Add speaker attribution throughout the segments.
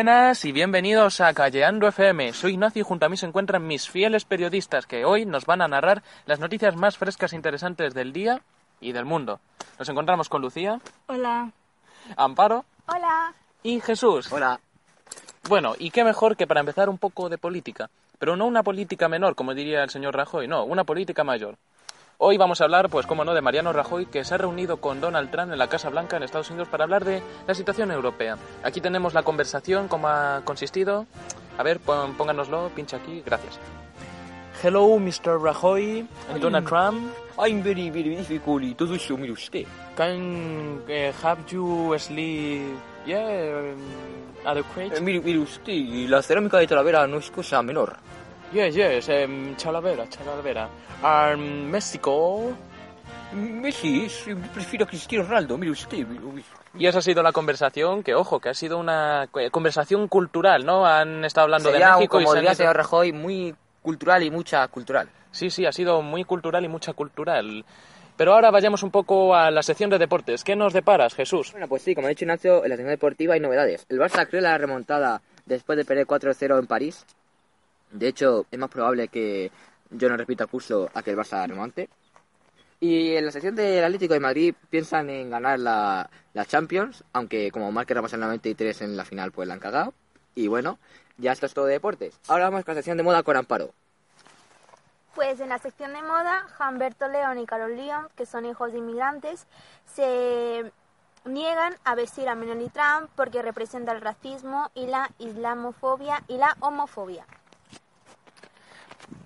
Speaker 1: buenas y bienvenidos a Calleando FM. Soy Ignacio y junto a mí se encuentran mis fieles periodistas que hoy nos van a narrar las noticias más frescas e interesantes del día y del mundo. Nos encontramos con Lucía,
Speaker 2: Hola.
Speaker 1: Amparo
Speaker 2: Hola.
Speaker 1: y Jesús.
Speaker 3: Hola.
Speaker 1: Bueno, y qué mejor que para empezar un poco de política. Pero no una política menor, como diría el señor Rajoy, no, una política mayor. Hoy vamos a hablar, pues cómo no, de Mariano Rajoy, que se ha reunido con Donald Trump en la Casa Blanca en Estados Unidos para hablar de la situación europea. Aquí tenemos la conversación, cómo ha consistido. A ver, pónganoslo, pincha aquí, gracias. Hello, Mr. Rajoy and Donald Trump.
Speaker 3: I'm very, very difficult. Todo eso, mire usted.
Speaker 1: Can eh, have you sleep, yeah, um, adequate?
Speaker 3: Eh, mire, mire usted, la cerámica de Talavera no es cosa menor.
Speaker 1: Yes, yes, um, Chalavera, Chalavera. Um, México.
Speaker 3: Messi es, prefiero a Cristiano Ronaldo, mire usted.
Speaker 1: Y esa ha sido la conversación, que ojo, que ha sido una eh, conversación cultural, ¿no? Han estado hablando
Speaker 3: Sería,
Speaker 1: de México y
Speaker 3: como
Speaker 1: han
Speaker 3: diría señor Rajoy, muy cultural y mucha cultural.
Speaker 1: Sí, sí, ha sido muy cultural y mucha cultural. Pero ahora vayamos un poco a la sección de deportes. ¿Qué nos deparas, Jesús?
Speaker 3: Bueno, pues sí, como ha dicho Ignacio, en la sección deportiva hay novedades. El Barça cree la remontada después de perder 4-0 en París. De hecho, es más probable que yo no repita el curso a que el Barça remonte. Y en la sección del Atlético de Madrid piensan en ganar la, la Champions, aunque como marque repasa el 93 en la final, pues la han cagado. Y bueno, ya esto es todo de deportes. Ahora vamos con la sección de moda con Amparo.
Speaker 2: Pues en la sección de moda, Humberto León y Carol León, que son hijos de inmigrantes, se niegan a vestir a Melanie Trump porque representa el racismo y la islamofobia y la homofobia.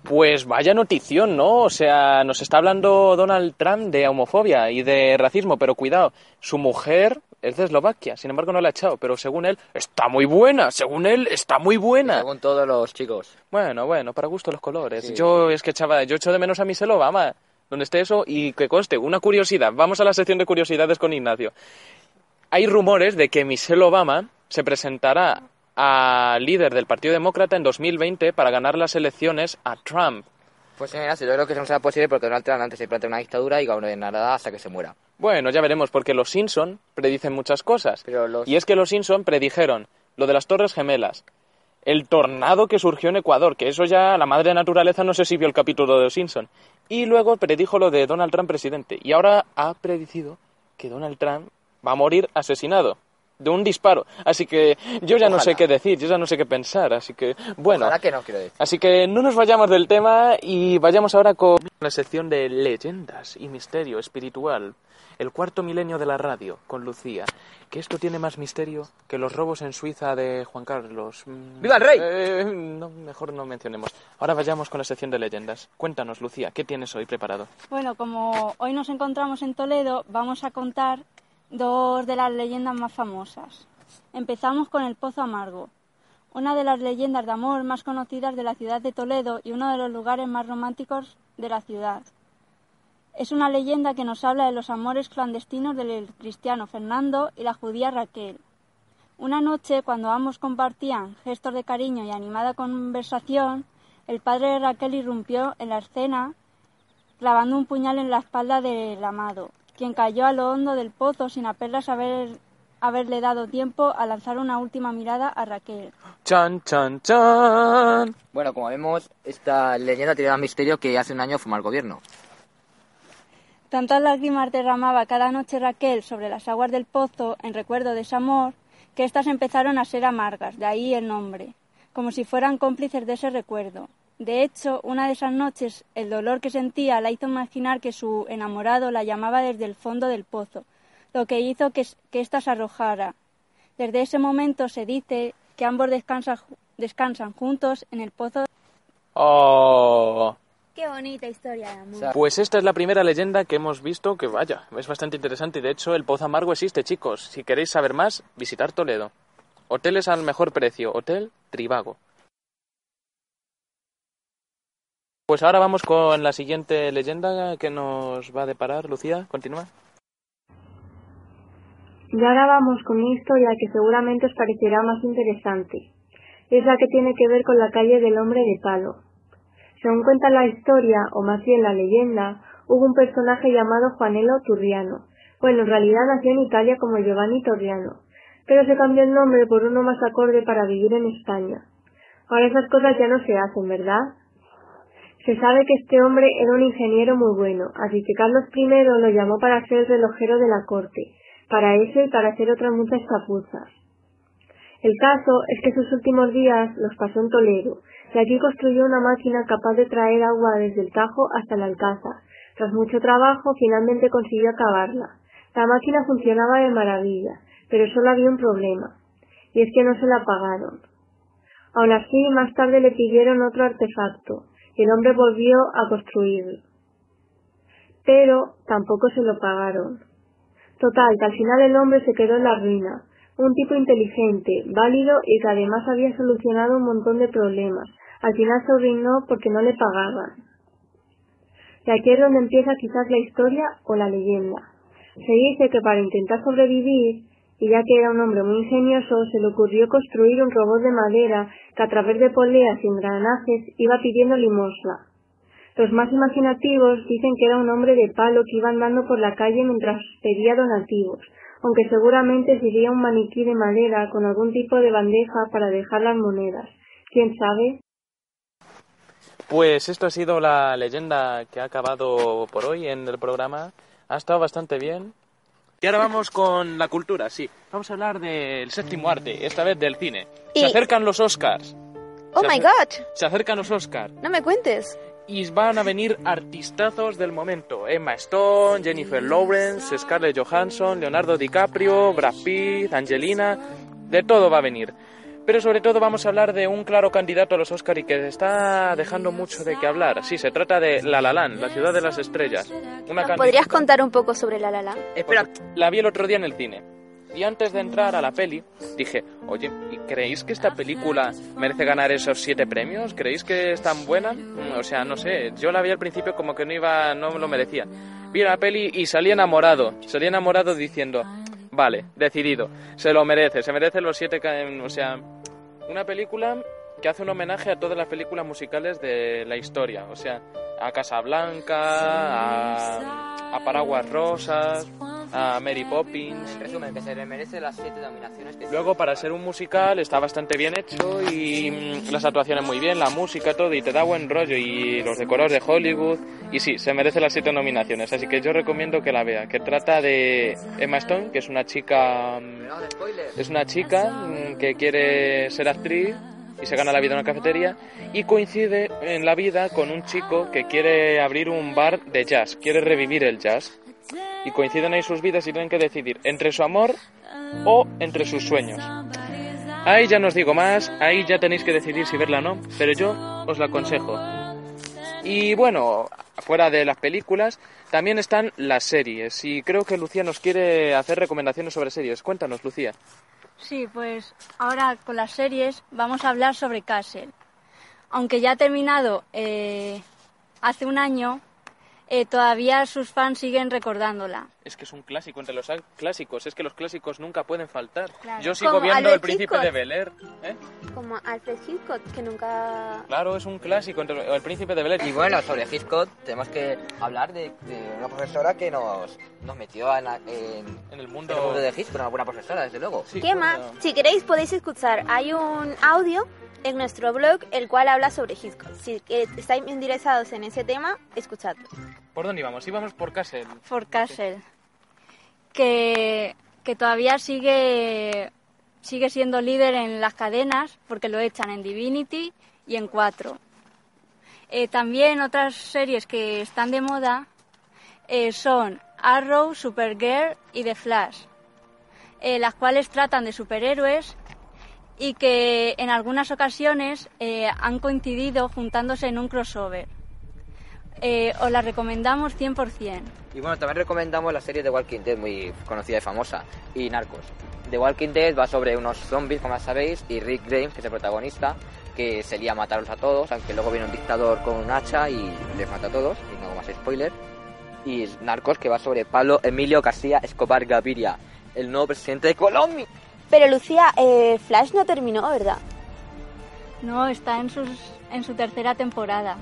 Speaker 1: Pues vaya notición, ¿no? O sea, nos está hablando Donald Trump de homofobia y de racismo, pero cuidado, su mujer es de Eslovaquia, sin embargo no la ha echado, pero según él está muy buena, según él está muy buena.
Speaker 3: Según todos los chicos.
Speaker 1: Bueno, bueno, para gusto los colores.
Speaker 3: Sí,
Speaker 1: yo es que echaba, yo echo de menos a Michelle Obama, donde esté eso, y que conste, una curiosidad. Vamos a la sección de curiosidades con Ignacio. Hay rumores de que Michelle Obama se presentará a líder del Partido Demócrata en 2020 para ganar las elecciones a Trump.
Speaker 3: Pues señor Ignacio, yo creo que eso no será posible porque Donald Trump antes se plantea una dictadura y gobernará hasta que se muera.
Speaker 1: Bueno, ya veremos, porque los Simpson predicen muchas cosas.
Speaker 3: Pero los...
Speaker 1: Y es que los Simpson predijeron lo de las Torres Gemelas, el tornado que surgió en Ecuador, que eso ya la madre naturaleza no sé si vio el capítulo de los Simpson. Y luego predijo lo de Donald Trump presidente. Y ahora ha predicido que Donald Trump va a morir asesinado de un disparo. Así que yo ya no sé qué decir, yo ya no sé qué pensar. Así que, bueno.
Speaker 3: Ojalá que no, quiero decir.
Speaker 1: Así que no nos vayamos del tema y vayamos ahora con la sección de leyendas y misterio espiritual. El cuarto milenio de la radio, con Lucía. Que esto tiene más misterio que los robos en Suiza de Juan Carlos. Mm,
Speaker 3: ¡Viva el rey!
Speaker 1: eh, no, mejor no mencionemos. Ahora vayamos con la sección de leyendas. Cuéntanos, Lucía, ¿qué tienes hoy preparado?
Speaker 4: Bueno, como hoy nos encontramos en Toledo, vamos a contar dos de las leyendas más famosas. Empezamos con el Pozo Amargo, una de las leyendas de amor más conocidas de la ciudad de Toledo y uno de los lugares más románticos de la ciudad. Es una leyenda que nos habla de los amores clandestinos del cristiano Fernando y la judía Raquel. Una noche, cuando ambos compartían gestos de cariño y animada conversación, el padre de Raquel irrumpió en la escena clavando un puñal en la espalda del amado, quien cayó a lo hondo del pozo sin apenas haber, haberle dado tiempo a lanzar una última mirada a Raquel.
Speaker 1: Chan, chan, chan.
Speaker 3: Bueno, como vemos, esta leyenda tiene más misterio que hace un año fumar gobierno.
Speaker 4: Tantas lágrimas derramaba cada noche Raquel sobre las aguas del pozo en recuerdo de ese amor, que éstas empezaron a ser amargas, de ahí el nombre, como si fueran cómplices de ese recuerdo. De hecho, una de esas noches, el dolor que sentía la hizo imaginar que su enamorado la llamaba desde el fondo del pozo, lo que hizo que, que ésta se arrojara. Desde ese momento se dice que ambos descansan, descansan juntos en el pozo.
Speaker 1: Oh.
Speaker 2: Qué bonita historia de amor.
Speaker 1: Pues esta es la primera leyenda que hemos visto que vaya, es bastante interesante y de hecho el Pozo Amargo existe, chicos. Si queréis saber más, visitar Toledo. Hoteles al mejor precio, Hotel Trivago. Pues ahora vamos con la siguiente leyenda que nos va a deparar, Lucía, continúa.
Speaker 5: Y ahora vamos con una historia que seguramente os parecerá más interesante. Es la que tiene que ver con la calle del hombre de palo. Según cuenta la historia, o más bien la leyenda, hubo un personaje llamado Juanelo Turriano. Bueno, en realidad nació en Italia como Giovanni Torriano. pero se cambió el nombre por uno más acorde para vivir en España. Ahora esas cosas ya no se hacen, ¿verdad? Se sabe que este hombre era un ingeniero muy bueno, así que Carlos I lo llamó para ser el relojero de la corte, para eso y para hacer otras muchas chapuzas. El caso es que sus últimos días los pasó en Toledo, y aquí construyó una máquina capaz de traer agua desde el Tajo hasta el Alcázar. Tras mucho trabajo, finalmente consiguió acabarla. La máquina funcionaba de maravilla, pero solo había un problema, y es que no se la pagaron. Aun así, más tarde le pidieron otro artefacto, y el hombre volvió a construirlo. Pero tampoco se lo pagaron. Total, que al final el hombre se quedó en la ruina, un tipo inteligente, válido y que además había solucionado un montón de problemas. Al final se arruinó porque no le pagaban. Y aquí es donde empieza quizás la historia o la leyenda. Se dice que para intentar sobrevivir, y ya que era un hombre muy ingenioso, se le ocurrió construir un robot de madera que a través de poleas y engranajes iba pidiendo limosna. Los más imaginativos dicen que era un hombre de palo que iba andando por la calle mientras pedía donativos, aunque seguramente sería un maniquí de madera con algún tipo de bandeja para dejar las monedas. ¿Quién sabe?
Speaker 1: Pues esto ha sido la leyenda que ha acabado por hoy en el programa. Ha estado bastante bien. Y ahora vamos con la cultura, sí. Vamos a hablar del séptimo arte, esta vez del cine. Se
Speaker 6: Y-
Speaker 1: acercan los Oscars.
Speaker 6: Oh
Speaker 1: Se
Speaker 6: my god,
Speaker 1: Se acercan los Oscars.
Speaker 6: no me cuentes.
Speaker 1: Y van a venir artistazos del momento. Emma Stone, Jennifer Lawrence, Scarlett Johansson, Leonardo DiCaprio, Brad Pitt, Angelina. De todo va a venir. Pero sobre todo vamos a hablar de un claro candidato a los Oscar y que está dejando mucho de qué hablar. Sí, se trata de La La Land, la ciudad de las estrellas. Una
Speaker 6: ¿Nos
Speaker 1: candidata-
Speaker 6: podrías contar un poco sobre La La Land?
Speaker 3: Espera,
Speaker 1: La vi el otro día en el cine. Y antes de entrar a la peli, dije, oye, ¿y ¿creéis que esta película merece ganar esos siete premios? ¿Creéis que es tan buena? O sea, no sé, yo la vi al principio como que no iba, no lo merecía. Vi la peli y salí enamorado, salí enamorado diciendo, vale, decidido, se lo merece, se merece los siete, o sea, una película que hace un homenaje a todas las películas musicales de la historia, o sea, a Casablanca, a, a Paraguas Rosas, a Mary Poppins.
Speaker 3: en resumen, que se le merece las siete nominaciones que
Speaker 1: Luego, para ser un musical, está bastante bien hecho y mm, las actuaciones muy bien, la música, todo, y te da buen rollo, y los decorados de Hollywood. Y sí, se merece las siete nominaciones, así que yo recomiendo que la vea. Que trata de Emma Stone, que es una chica. mm,
Speaker 3: No, de spoilers.
Speaker 1: Es una chica mm, que quiere ser actriz y se gana la vida en una cafetería y coincide en la vida con un chico que quiere abrir un bar de jazz, quiere revivir el jazz. Y coinciden ahí sus vidas y tienen que decidir entre su amor o entre sus sueños. Ahí ya no os digo más, ahí ya tenéis que decidir si verla o no, pero yo os la aconsejo. Y bueno, fuera de las películas, también están las series. Y creo que Lucía nos quiere hacer recomendaciones sobre series. Cuéntanos, Lucía.
Speaker 4: Sí, pues ahora con las series vamos a hablar sobre Castle. Aunque ya ha terminado eh, hace un año, eh, todavía sus fans siguen recordándola.
Speaker 1: Es que es un clásico entre los clásicos. Es que los clásicos nunca pueden faltar.
Speaker 4: Claro.
Speaker 1: Yo sigo
Speaker 2: Como
Speaker 1: viendo
Speaker 2: Alfred
Speaker 1: El Príncipe
Speaker 2: Hitchcock.
Speaker 1: de Bel Air. ¿eh?
Speaker 2: Como Alfred Hitchcock, que nunca...
Speaker 1: Claro, es un clásico entre El Príncipe de Bel Air.
Speaker 3: Y bueno, sobre Hitchcock tenemos que hablar de, de una profesora que nos, nos metió en, en,
Speaker 1: En el
Speaker 3: en
Speaker 1: mundo...
Speaker 3: el mundo de Hitchcock, una buena profesora, desde luego.
Speaker 1: Sí,
Speaker 2: ¿Qué
Speaker 1: bueno,
Speaker 2: más? Si queréis podéis escuchar. Hay un audio en nuestro blog el cual habla sobre Hitchcock. Si eh, estáis interesados en ese tema, escuchadlo.
Speaker 1: ¿Por dónde íbamos? Íbamos por Castle.
Speaker 4: For Castle, que, que todavía sigue, sigue siendo líder en las cadenas porque lo echan en Divinity y en 4. Eh, también otras series que están de moda eh, son Arrow, Supergirl y The Flash, eh, las cuales tratan de superhéroes y que en algunas ocasiones eh, han coincidido juntándose en un crossover. Eh, os la recomendamos 100%.
Speaker 3: Y bueno, también recomendamos la serie de Walking Dead, muy conocida y famosa, y Narcos. The Walking Dead va sobre unos zombies, como ya sabéis, y Rick Grimes, que es el protagonista, que se lía a matarlos a todos, aunque luego viene un dictador con un hacha y les mata a todos, y no hago más spoiler. Y Narcos, que va sobre Pablo Emilio García Escobar Gaviria, el nuevo presidente de Colombia.
Speaker 2: Pero Lucía, eh, Flash no terminó, ¿verdad?
Speaker 4: No, está en, sus, en su tercera temporada.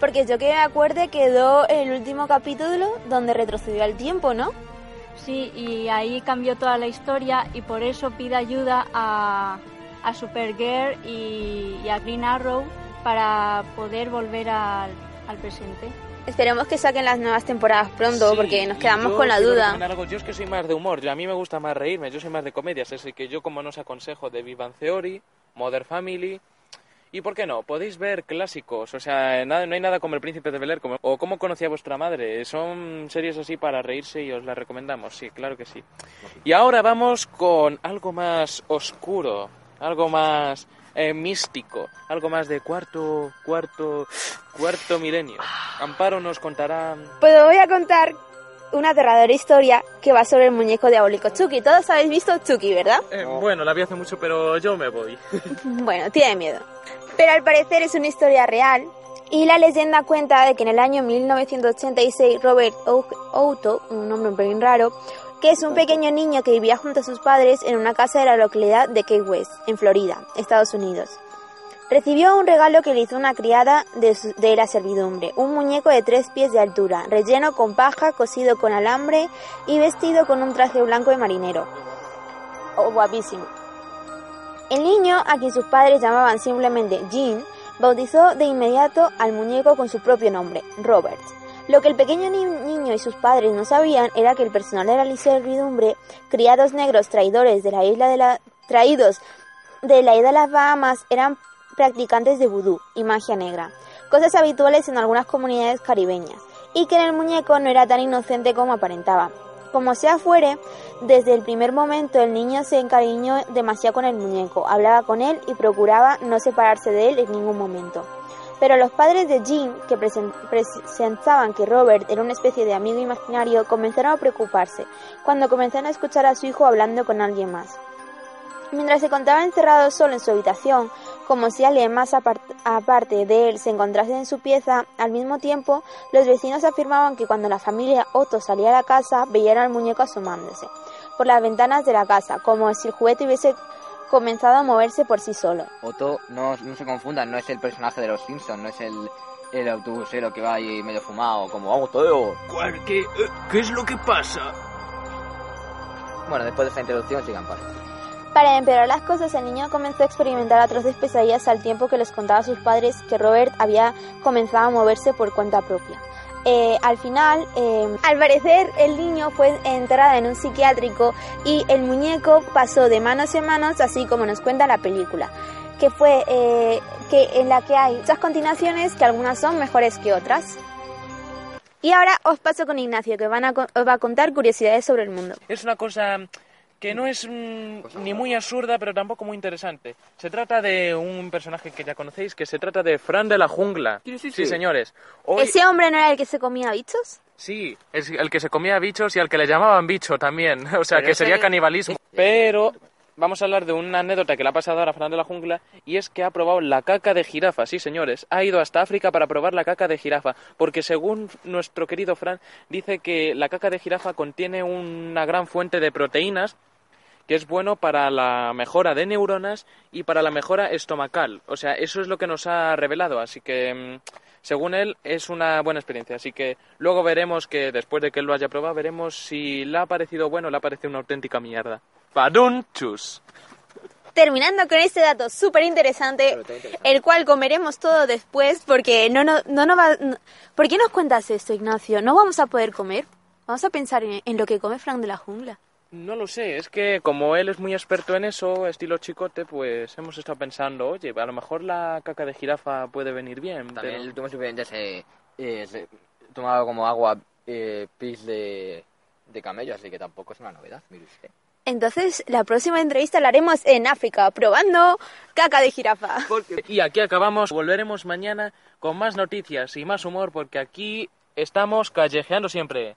Speaker 2: Porque yo que me acuerde quedó el último capítulo donde retrocedió al tiempo, ¿no?
Speaker 4: Sí, y ahí cambió toda la historia y por eso pide ayuda a, a Supergirl y, y a Green Arrow para poder volver al, al presente.
Speaker 6: Esperemos que saquen las nuevas temporadas pronto
Speaker 1: Sí,
Speaker 6: porque nos quedamos con la duda.
Speaker 1: algo. Yo es que soy más de humor, yo, a mí me gusta más reírme, yo soy más de comedias, así que yo como no os aconsejo de Vivan Theory, Mother Family... ¿Y por qué no? Podéis ver clásicos, o sea, nada, no hay nada como El Príncipe de Bel como, o Cómo conocía vuestra madre. Son series así para reírse y os las recomendamos, sí, claro que sí. Y ahora vamos con algo más oscuro, algo más eh, místico, algo más de cuarto, cuarto, cuarto milenio. Amparo nos contará...
Speaker 6: Pues voy a contar una aterradora historia que va sobre el muñeco diabólico Chucky. Todos habéis visto Chucky, ¿verdad?
Speaker 1: Eh, Bueno, la vi hace mucho, pero yo me voy.
Speaker 6: Bueno, tiene miedo. Pero al parecer es una historia real y la leyenda cuenta de que en el año 1986 Robert Outo, un nombre un pelín raro, que es un pequeño niño que vivía junto a sus padres en una casa de la localidad de Key West, en Florida, Estados Unidos. Recibió un regalo que le hizo una criada de, de la servidumbre, un muñeco de tres pies de altura, relleno con paja, cosido con alambre y vestido con un traje blanco de marinero. Oh, guapísimo. El niño, a quien sus padres llamaban simplemente Jean, bautizó de inmediato al muñeco con su propio nombre, Robert. Lo que el pequeño ni- niño y sus padres no sabían era que el personal de la servidumbre, criados negros traidores de la isla de la traídos de la isla de las Bahamas, eran practicantes de vudú y magia negra, cosas habituales en algunas comunidades caribeñas, y que el muñeco no era tan inocente como aparentaba. Como sea fuere, desde el primer momento el niño se encariñó demasiado con el muñeco, hablaba con él y procuraba no separarse de él en ningún momento. Pero los padres de Jean, que pensaban que Robert era una especie de amigo imaginario, comenzaron a preocuparse cuando comenzaron a escuchar a su hijo hablando con alguien más. Mientras se encontraba encerrado solo en su habitación, como si alguien más apart- aparte de él se encontrase en su pieza, al mismo tiempo los vecinos afirmaban que cuando la familia Otto salía a la casa veían al muñeco asomándose por las ventanas de la casa, como si el juguete hubiese comenzado a moverse por sí solo.
Speaker 3: Otto, no, no se confundan, no es el personaje de los Simpsons, no es el, el autobusero que va ahí medio fumado, como Otto.
Speaker 1: ¿Qué, ¿Qué es lo que pasa?
Speaker 3: Bueno, después de esta introducción sigan paso.
Speaker 6: Para empeorar las cosas, el niño comenzó a experimentar atroces pesadillas al tiempo que les contaba a sus padres que Robert había comenzado a moverse por cuenta propia. Eh, al final, eh, al parecer, el niño fue enterrado en un psiquiátrico y el muñeco pasó de manos en manos, así como nos cuenta la película, que fue eh, que en la que hay muchas continuaciones que algunas son mejores que otras. Y ahora os paso con Ignacio, que van a os va a contar curiosidades sobre el mundo.
Speaker 1: Es una cosa que no es mm, ni muy absurda, pero tampoco muy interesante. Se trata de un personaje que ya conocéis, que se trata de Fran de la Jungla. Sí, señores. Hoy,
Speaker 6: ¿Ese hombre no era el que se comía bichos?
Speaker 1: Sí, es el que se comía bichos y al que le llamaban bicho también. O sea,
Speaker 3: Pero
Speaker 1: que sería canibalismo. Pero vamos a hablar de una anécdota que le ha pasado ahora a Fran de la Jungla y es que ha probado la caca de jirafa. Sí, señores. Ha ido hasta África para probar la caca de jirafa. Porque según nuestro querido Fran, dice que la caca de jirafa contiene una gran fuente de proteínas que es bueno para la mejora de neuronas y para la mejora estomacal. O sea, eso es lo que nos ha revelado. Así que, mm, según él, es una buena experiencia. Así que luego veremos que, después de que él lo haya probado, veremos si le ha parecido bueno o le ha parecido una auténtica mierda. Padunchus.
Speaker 6: Terminando con este dato súper
Speaker 3: interesante,
Speaker 6: el cual comeremos todo después porque no, no, no, nos va... no- ¿Por qué nos cuentas esto, Ignacio? ¿No vamos a poder comer? Vamos a pensar en, en lo que come Frank de la jungla.
Speaker 1: No lo sé, es que como él es muy experto en eso, estilo chicote, pues hemos estado pensando, oye, a lo mejor la caca de jirafa puede venir bien.
Speaker 3: También
Speaker 1: pero-
Speaker 3: el último superviviente se, eh, se tomaba como agua eh, pis de, de camello, así que tampoco es una novedad, mire usted.
Speaker 6: Entonces, la próxima entrevista la haremos en África, probando caca de jirafa.
Speaker 1: Y aquí acabamos. Volveremos mañana con más noticias y más humor porque aquí estamos callejeando siempre.